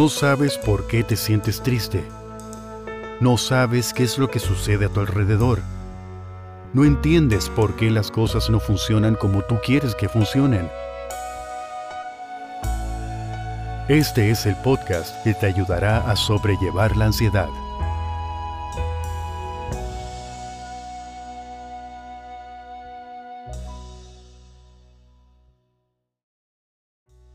No sabes por qué te sientes triste. No sabes qué es lo que sucede a tu alrededor. No entiendes por qué las cosas no funcionan como tú quieres que funcionen. Este es el podcast que te ayudará a sobrellevar la ansiedad.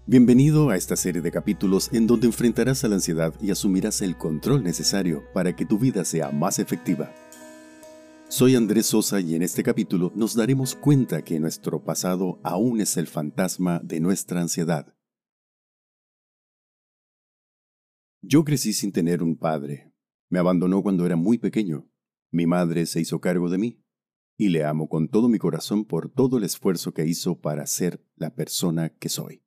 Bienvenido a esta serie de capítulos en donde enfrentarás a la ansiedad y asumirás el control necesario para que tu vida sea más efectiva. Soy Andrés Sosa y en este capítulo nos daremos cuenta que nuestro pasado aún es el fantasma de nuestra ansiedad. Yo crecí sin tener un padre. Me abandonó cuando era muy pequeño. Mi madre se hizo cargo de mí. Y le amo con todo mi corazón por todo el esfuerzo que hizo para ser la persona que soy.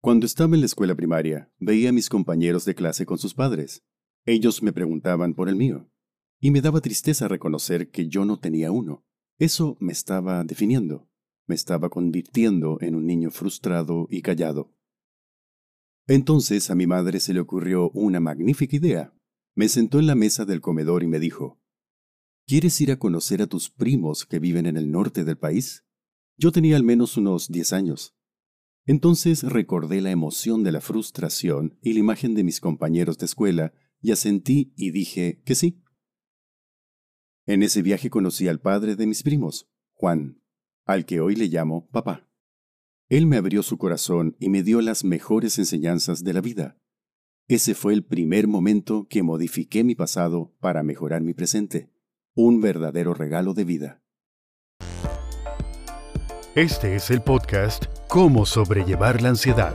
Cuando estaba en la escuela primaria, veía a mis compañeros de clase con sus padres. Ellos me preguntaban por el mío, y me daba tristeza reconocer que yo no tenía uno. Eso me estaba definiendo, me estaba convirtiendo en un niño frustrado y callado. Entonces a mi madre se le ocurrió una magnífica idea. Me sentó en la mesa del comedor y me dijo, ¿Quieres ir a conocer a tus primos que viven en el norte del país? Yo tenía al menos unos diez años. Entonces recordé la emoción de la frustración y la imagen de mis compañeros de escuela y asentí y dije que sí. En ese viaje conocí al padre de mis primos, Juan, al que hoy le llamo papá. Él me abrió su corazón y me dio las mejores enseñanzas de la vida. Ese fue el primer momento que modifiqué mi pasado para mejorar mi presente, un verdadero regalo de vida. Este es el podcast Cómo sobrellevar la ansiedad.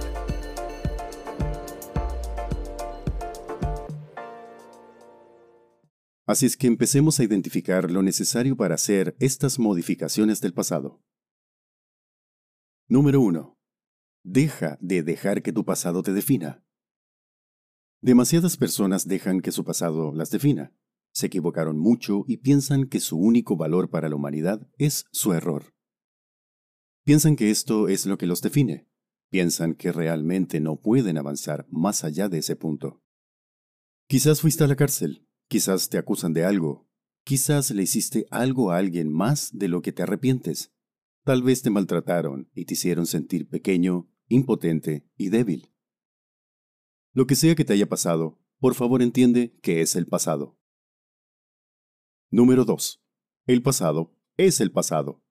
Así es que empecemos a identificar lo necesario para hacer estas modificaciones del pasado. Número 1. Deja de dejar que tu pasado te defina. Demasiadas personas dejan que su pasado las defina. Se equivocaron mucho y piensan que su único valor para la humanidad es su error. Piensan que esto es lo que los define. Piensan que realmente no pueden avanzar más allá de ese punto. Quizás fuiste a la cárcel, quizás te acusan de algo, quizás le hiciste algo a alguien más de lo que te arrepientes. Tal vez te maltrataron y te hicieron sentir pequeño, impotente y débil. Lo que sea que te haya pasado, por favor entiende que es el pasado. Número 2. El pasado es el pasado.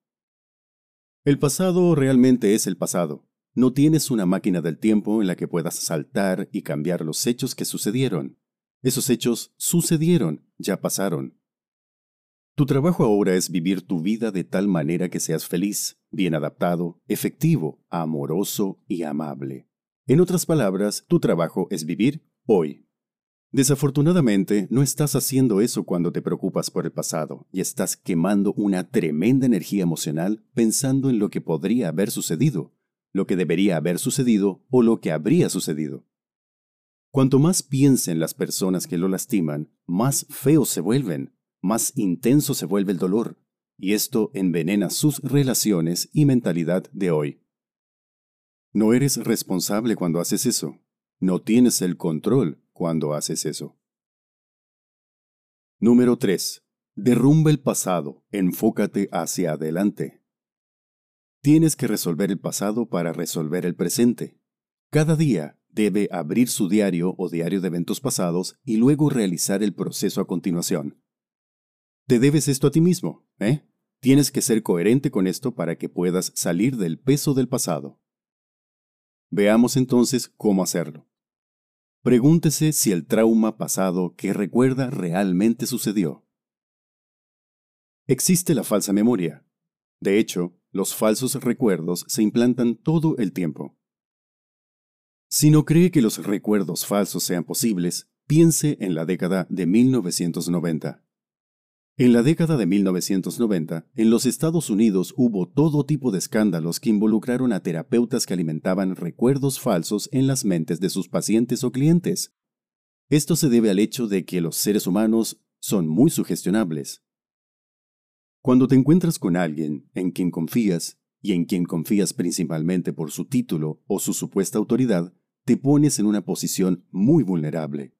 El pasado realmente es el pasado. No tienes una máquina del tiempo en la que puedas saltar y cambiar los hechos que sucedieron. Esos hechos sucedieron, ya pasaron. Tu trabajo ahora es vivir tu vida de tal manera que seas feliz, bien adaptado, efectivo, amoroso y amable. En otras palabras, tu trabajo es vivir hoy. Desafortunadamente, no estás haciendo eso cuando te preocupas por el pasado y estás quemando una tremenda energía emocional pensando en lo que podría haber sucedido, lo que debería haber sucedido o lo que habría sucedido. Cuanto más piensen las personas que lo lastiman, más feos se vuelven, más intenso se vuelve el dolor, y esto envenena sus relaciones y mentalidad de hoy. No eres responsable cuando haces eso. No tienes el control cuando haces eso. Número 3. Derrumba el pasado, enfócate hacia adelante. Tienes que resolver el pasado para resolver el presente. Cada día debe abrir su diario o diario de eventos pasados y luego realizar el proceso a continuación. Te debes esto a ti mismo, ¿eh? Tienes que ser coherente con esto para que puedas salir del peso del pasado. Veamos entonces cómo hacerlo. Pregúntese si el trauma pasado que recuerda realmente sucedió. Existe la falsa memoria. De hecho, los falsos recuerdos se implantan todo el tiempo. Si no cree que los recuerdos falsos sean posibles, piense en la década de 1990. En la década de 1990, en los Estados Unidos hubo todo tipo de escándalos que involucraron a terapeutas que alimentaban recuerdos falsos en las mentes de sus pacientes o clientes. Esto se debe al hecho de que los seres humanos son muy sugestionables. Cuando te encuentras con alguien en quien confías, y en quien confías principalmente por su título o su supuesta autoridad, te pones en una posición muy vulnerable.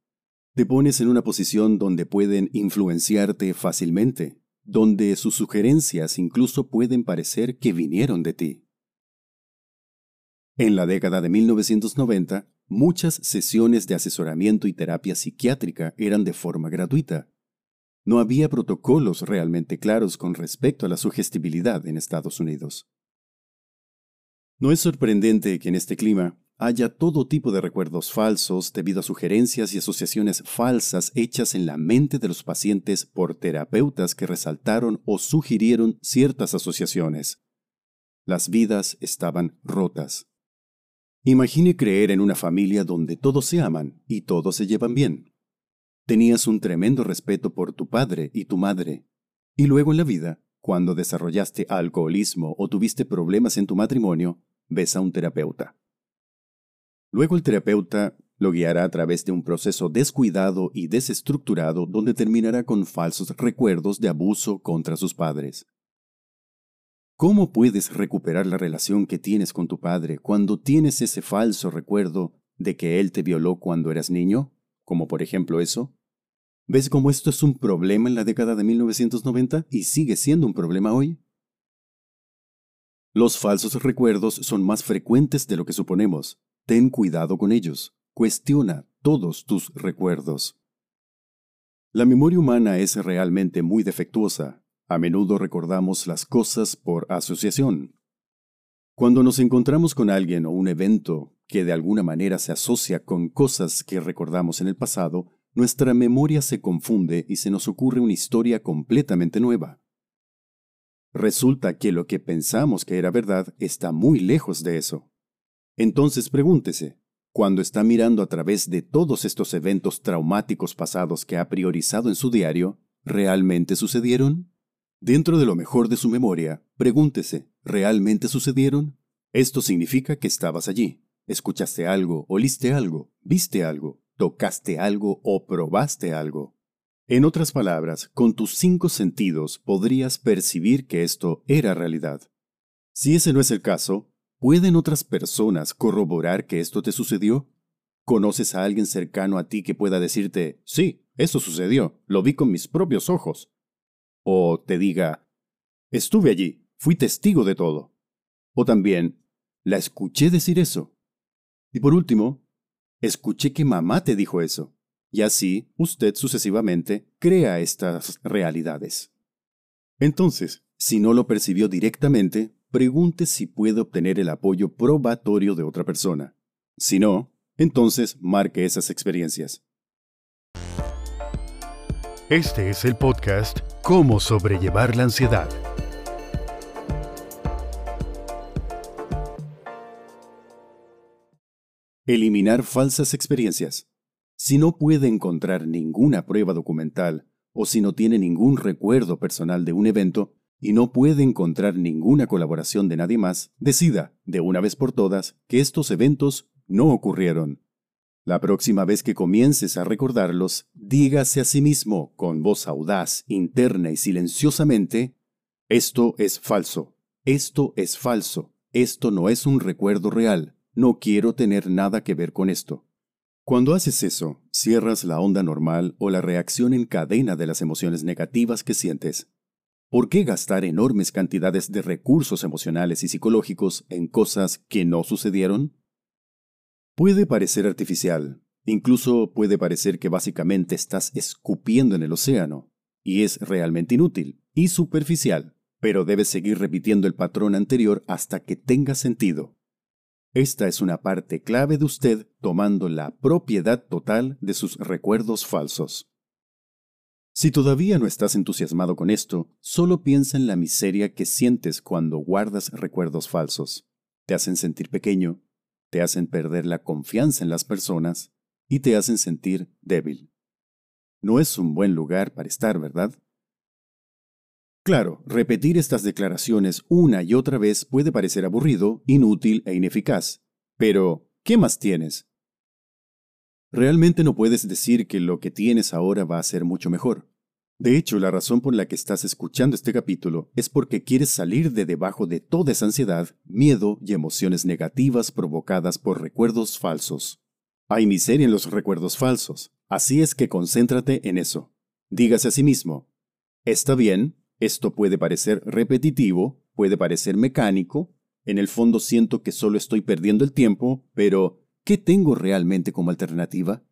Te pones en una posición donde pueden influenciarte fácilmente, donde sus sugerencias incluso pueden parecer que vinieron de ti. En la década de 1990, muchas sesiones de asesoramiento y terapia psiquiátrica eran de forma gratuita. No había protocolos realmente claros con respecto a la sugestibilidad en Estados Unidos. No es sorprendente que en este clima haya todo tipo de recuerdos falsos debido a sugerencias y asociaciones falsas hechas en la mente de los pacientes por terapeutas que resaltaron o sugirieron ciertas asociaciones. Las vidas estaban rotas. Imagine creer en una familia donde todos se aman y todos se llevan bien. Tenías un tremendo respeto por tu padre y tu madre. Y luego en la vida, cuando desarrollaste alcoholismo o tuviste problemas en tu matrimonio, ves a un terapeuta. Luego el terapeuta lo guiará a través de un proceso descuidado y desestructurado donde terminará con falsos recuerdos de abuso contra sus padres. ¿Cómo puedes recuperar la relación que tienes con tu padre cuando tienes ese falso recuerdo de que él te violó cuando eras niño? Como por ejemplo eso. ¿Ves cómo esto es un problema en la década de 1990 y sigue siendo un problema hoy? Los falsos recuerdos son más frecuentes de lo que suponemos. Ten cuidado con ellos. Cuestiona todos tus recuerdos. La memoria humana es realmente muy defectuosa. A menudo recordamos las cosas por asociación. Cuando nos encontramos con alguien o un evento que de alguna manera se asocia con cosas que recordamos en el pasado, nuestra memoria se confunde y se nos ocurre una historia completamente nueva. Resulta que lo que pensamos que era verdad está muy lejos de eso. Entonces pregúntese, cuando está mirando a través de todos estos eventos traumáticos pasados que ha priorizado en su diario, ¿realmente sucedieron? Dentro de lo mejor de su memoria, pregúntese, ¿realmente sucedieron? Esto significa que estabas allí, escuchaste algo, oliste algo, viste algo, tocaste algo o probaste algo. En otras palabras, con tus cinco sentidos podrías percibir que esto era realidad. Si ese no es el caso, ¿pueden otras personas corroborar que esto te sucedió? ¿Conoces a alguien cercano a ti que pueda decirte, sí, eso sucedió, lo vi con mis propios ojos? O te diga, estuve allí, fui testigo de todo. O también, la escuché decir eso. Y por último, escuché que mamá te dijo eso y así usted sucesivamente crea estas realidades. Entonces, si no lo percibió directamente, pregunte si puede obtener el apoyo probatorio de otra persona. Si no, entonces marque esas experiencias. Este es el podcast Cómo sobrellevar la ansiedad. Eliminar falsas experiencias. Si no puede encontrar ninguna prueba documental o si no tiene ningún recuerdo personal de un evento y no puede encontrar ninguna colaboración de nadie más, decida, de una vez por todas, que estos eventos no ocurrieron. La próxima vez que comiences a recordarlos, dígase a sí mismo, con voz audaz, interna y silenciosamente, esto es falso, esto es falso, esto no es un recuerdo real, no quiero tener nada que ver con esto. Cuando haces eso, cierras la onda normal o la reacción en cadena de las emociones negativas que sientes. ¿Por qué gastar enormes cantidades de recursos emocionales y psicológicos en cosas que no sucedieron? Puede parecer artificial, incluso puede parecer que básicamente estás escupiendo en el océano, y es realmente inútil y superficial, pero debes seguir repitiendo el patrón anterior hasta que tenga sentido. Esta es una parte clave de usted tomando la propiedad total de sus recuerdos falsos. Si todavía no estás entusiasmado con esto, solo piensa en la miseria que sientes cuando guardas recuerdos falsos. Te hacen sentir pequeño, te hacen perder la confianza en las personas y te hacen sentir débil. No es un buen lugar para estar, ¿verdad? Claro, repetir estas declaraciones una y otra vez puede parecer aburrido, inútil e ineficaz. Pero, ¿qué más tienes? Realmente no puedes decir que lo que tienes ahora va a ser mucho mejor. De hecho, la razón por la que estás escuchando este capítulo es porque quieres salir de debajo de toda esa ansiedad, miedo y emociones negativas provocadas por recuerdos falsos. Hay miseria en los recuerdos falsos, así es que concéntrate en eso. Dígase a sí mismo, está bien, esto puede parecer repetitivo, puede parecer mecánico, en el fondo siento que solo estoy perdiendo el tiempo, pero ¿qué tengo realmente como alternativa?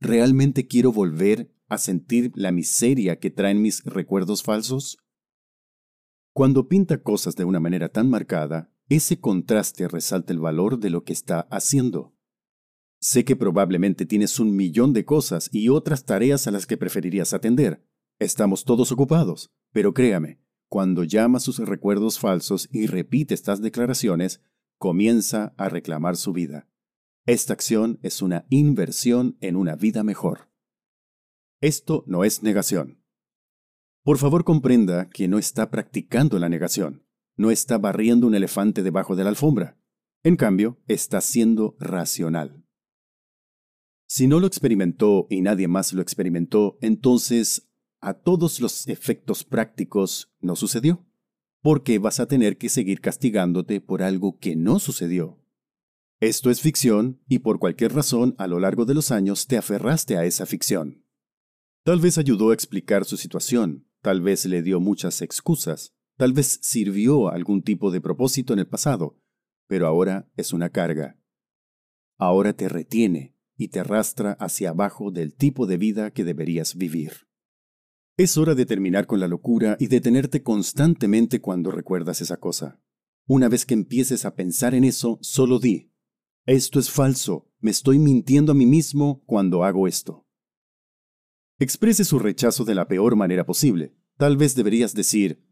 ¿Realmente quiero volver a sentir la miseria que traen mis recuerdos falsos? Cuando pinta cosas de una manera tan marcada, ese contraste resalta el valor de lo que está haciendo. Sé que probablemente tienes un millón de cosas y otras tareas a las que preferirías atender. Estamos todos ocupados, pero créame, cuando llama sus recuerdos falsos y repite estas declaraciones, comienza a reclamar su vida. Esta acción es una inversión en una vida mejor. Esto no es negación. Por favor comprenda que no está practicando la negación, no está barriendo un elefante debajo de la alfombra. En cambio, está siendo racional. Si no lo experimentó y nadie más lo experimentó, entonces a todos los efectos prácticos no sucedió, porque vas a tener que seguir castigándote por algo que no sucedió. Esto es ficción y por cualquier razón a lo largo de los años te aferraste a esa ficción. Tal vez ayudó a explicar su situación, tal vez le dio muchas excusas, tal vez sirvió algún tipo de propósito en el pasado, pero ahora es una carga. Ahora te retiene y te arrastra hacia abajo del tipo de vida que deberías vivir. Es hora de terminar con la locura y detenerte constantemente cuando recuerdas esa cosa. Una vez que empieces a pensar en eso, solo di, esto es falso, me estoy mintiendo a mí mismo cuando hago esto. Exprese su rechazo de la peor manera posible. Tal vez deberías decir,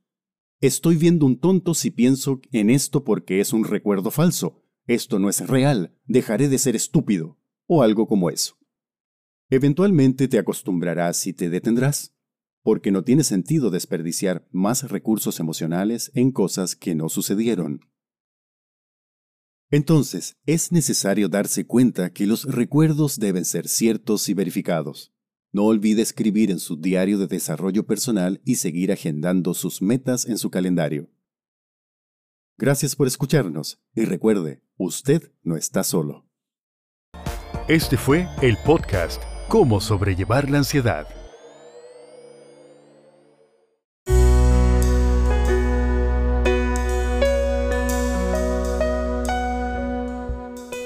estoy viendo un tonto si pienso en esto porque es un recuerdo falso. Esto no es real, dejaré de ser estúpido. O algo como eso. Eventualmente te acostumbrarás y te detendrás, porque no tiene sentido desperdiciar más recursos emocionales en cosas que no sucedieron. Entonces, es necesario darse cuenta que los recuerdos deben ser ciertos y verificados. No olvide escribir en su diario de desarrollo personal y seguir agendando sus metas en su calendario. Gracias por escucharnos y recuerde, usted no está solo. Este fue el podcast Cómo sobrellevar la ansiedad.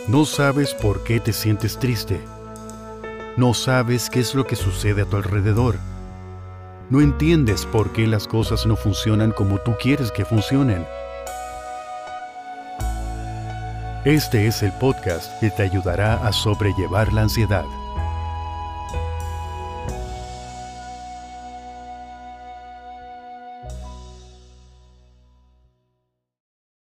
No sabes por qué te sientes triste no sabes qué es lo que sucede a tu alrededor. No entiendes por qué las cosas no funcionan como tú quieres que funcionen. Este es el podcast que te ayudará a sobrellevar la ansiedad.